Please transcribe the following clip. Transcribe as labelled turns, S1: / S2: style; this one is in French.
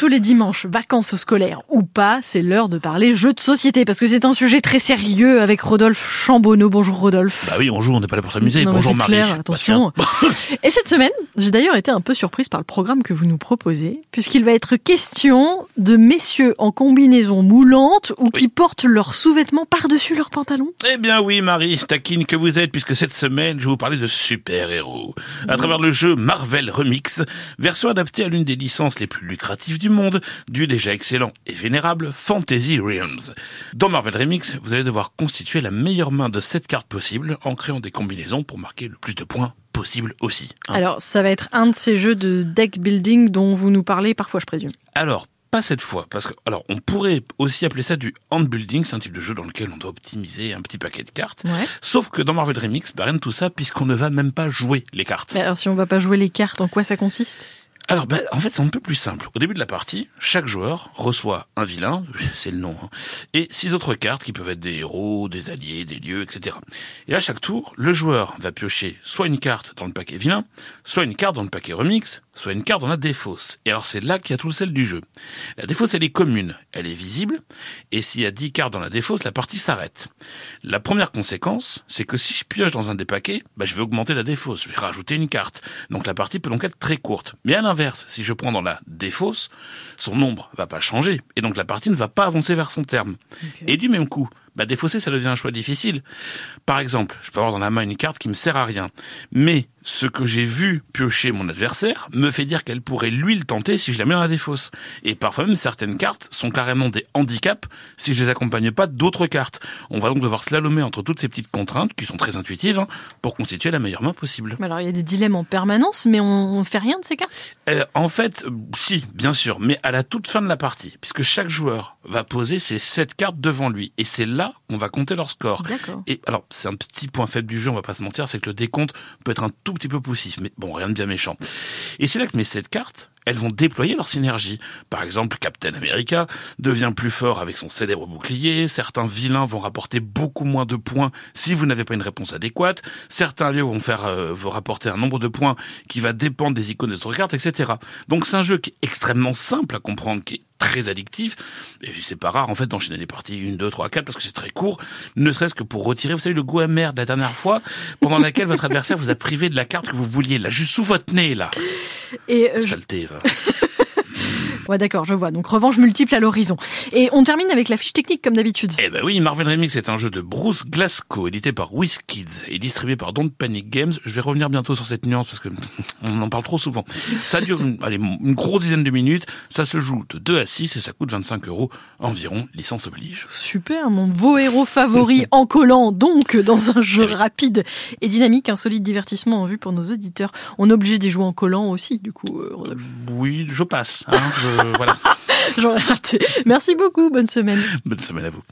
S1: tous les dimanches, vacances scolaires ou pas, c'est l'heure de parler jeux de société parce que c'est un sujet très sérieux avec Rodolphe Chambonneau. Bonjour Rodolphe.
S2: Bah oui, bonjour, on n'est pas là pour s'amuser. Bonjour Marie.
S1: clair,
S2: Bah,
S1: attention. Et cette semaine, j'ai d'ailleurs été un peu surprise par le programme que vous nous proposez, puisqu'il va être question de messieurs en combinaison moulante ou qui portent leurs sous-vêtements par-dessus leurs pantalons.
S2: Eh bien oui, Marie, taquine que vous êtes, puisque cette semaine, je vais vous parler de super-héros. À travers le jeu Marvel Remix, version adaptée à l'une des licences les plus lucratives du monde, du déjà excellent et vénérable Fantasy Realms. Dans Marvel Remix, vous allez devoir constituer la meilleure main de 7 cartes possibles en créant des combinaisons pour marquer le plus de points possible aussi. hein.
S1: Alors, ça va être un de ces jeux de deck building dont vous nous parlez parfois, je présume.
S2: Alors, pas cette fois, parce que, alors, on pourrait aussi appeler ça du hand building, c'est un type de jeu dans lequel on doit optimiser un petit paquet de cartes.
S1: Ouais.
S2: Sauf que dans Marvel Remix, bah, rien de tout ça, puisqu'on ne va même pas jouer les cartes.
S1: Mais alors, si on va pas jouer les cartes, en quoi ça consiste?
S2: Alors, bah, en fait, c'est un peu plus simple. Au début de la partie, chaque joueur reçoit un vilain, c'est le nom, hein, et six autres cartes qui peuvent être des héros, des alliés, des lieux, etc. Et à chaque tour, le joueur va piocher soit une carte dans le paquet vilain, soit une carte dans le paquet remix, soit une carte dans la défausse. Et alors, c'est là qu'il y a tout le sel du jeu. La défausse, elle est commune, elle est visible, et s'il y a 10 cartes dans la défausse, la partie s'arrête. La première conséquence, c'est que si je pioche dans un des paquets, bah, je vais augmenter la défausse, je vais rajouter une carte. Donc la partie peut donc être très courte. Mais à si je prends dans la défausse, son nombre va pas changer, et donc la partie ne va pas avancer vers son terme. Et du même coup, bah, défausser, ça devient un choix difficile. Par exemple, je peux avoir dans la main une carte qui me sert à rien. Mais ce que j'ai vu piocher mon adversaire me fait dire qu'elle pourrait lui le tenter si je la mets dans la défausse. Et parfois même certaines cartes sont carrément des handicaps si je les accompagne pas d'autres cartes. On va donc devoir slalomer entre toutes ces petites contraintes qui sont très intuitives hein, pour constituer la meilleure main possible.
S1: Mais Alors, il y a des dilemmes en permanence, mais on, on fait rien de ces cartes?
S2: Euh, en fait, euh, si, bien sûr, mais à la toute fin de la partie, puisque chaque joueur va poser ses sept cartes devant lui, et c'est là qu'on va compter leur score. Et alors, c'est un petit point faible du jeu, on va pas se mentir, c'est que le décompte peut être un tout petit peu poussif, mais bon, rien de bien méchant. Et c'est là que mes sept cartes, elles vont déployer leur synergie. Par exemple, Captain America devient plus fort avec son célèbre bouclier, certains vilains vont rapporter beaucoup moins de points si vous n'avez pas une réponse adéquate, certains lieux vont faire euh, vous rapporter un nombre de points qui va dépendre des icônes des autres cartes, etc. Donc c'est un jeu qui est extrêmement simple à comprendre, qui est très addictif, et c'est pas rare en fait d'enchaîner des parties 1, 2, 3, 4 parce que c'est très court, ne serait-ce que pour retirer, vous savez, le goût amer de la dernière fois, pendant laquelle votre adversaire vous a privé de la carte que vous vouliez, là, juste sous votre nez, là.
S1: Et euh,
S2: va.
S1: Ouais, d'accord, je vois. Donc revanche multiple à l'horizon. Et on termine avec la fiche technique comme d'habitude.
S2: Eh ben oui, Marvel Remix est un jeu de Bruce Glasgow, édité par WizKids et distribué par Don't Panic Games. Je vais revenir bientôt sur cette nuance parce que on en parle trop souvent. Ça dure une, allez, une grosse dizaine de minutes, ça se joue de 2 à 6 et ça coûte 25 euros environ, licence oblige.
S1: Super, mon vos héros favori en collant, donc dans un jeu rapide et dynamique, un solide divertissement en vue pour nos auditeurs. On est obligé d'y jouer en collant aussi, du coup, euh, Rodolphe.
S2: Oui, je passe. Hein, je, voilà.
S1: J'aurais raté. Merci beaucoup, bonne semaine.
S2: Bonne semaine à vous.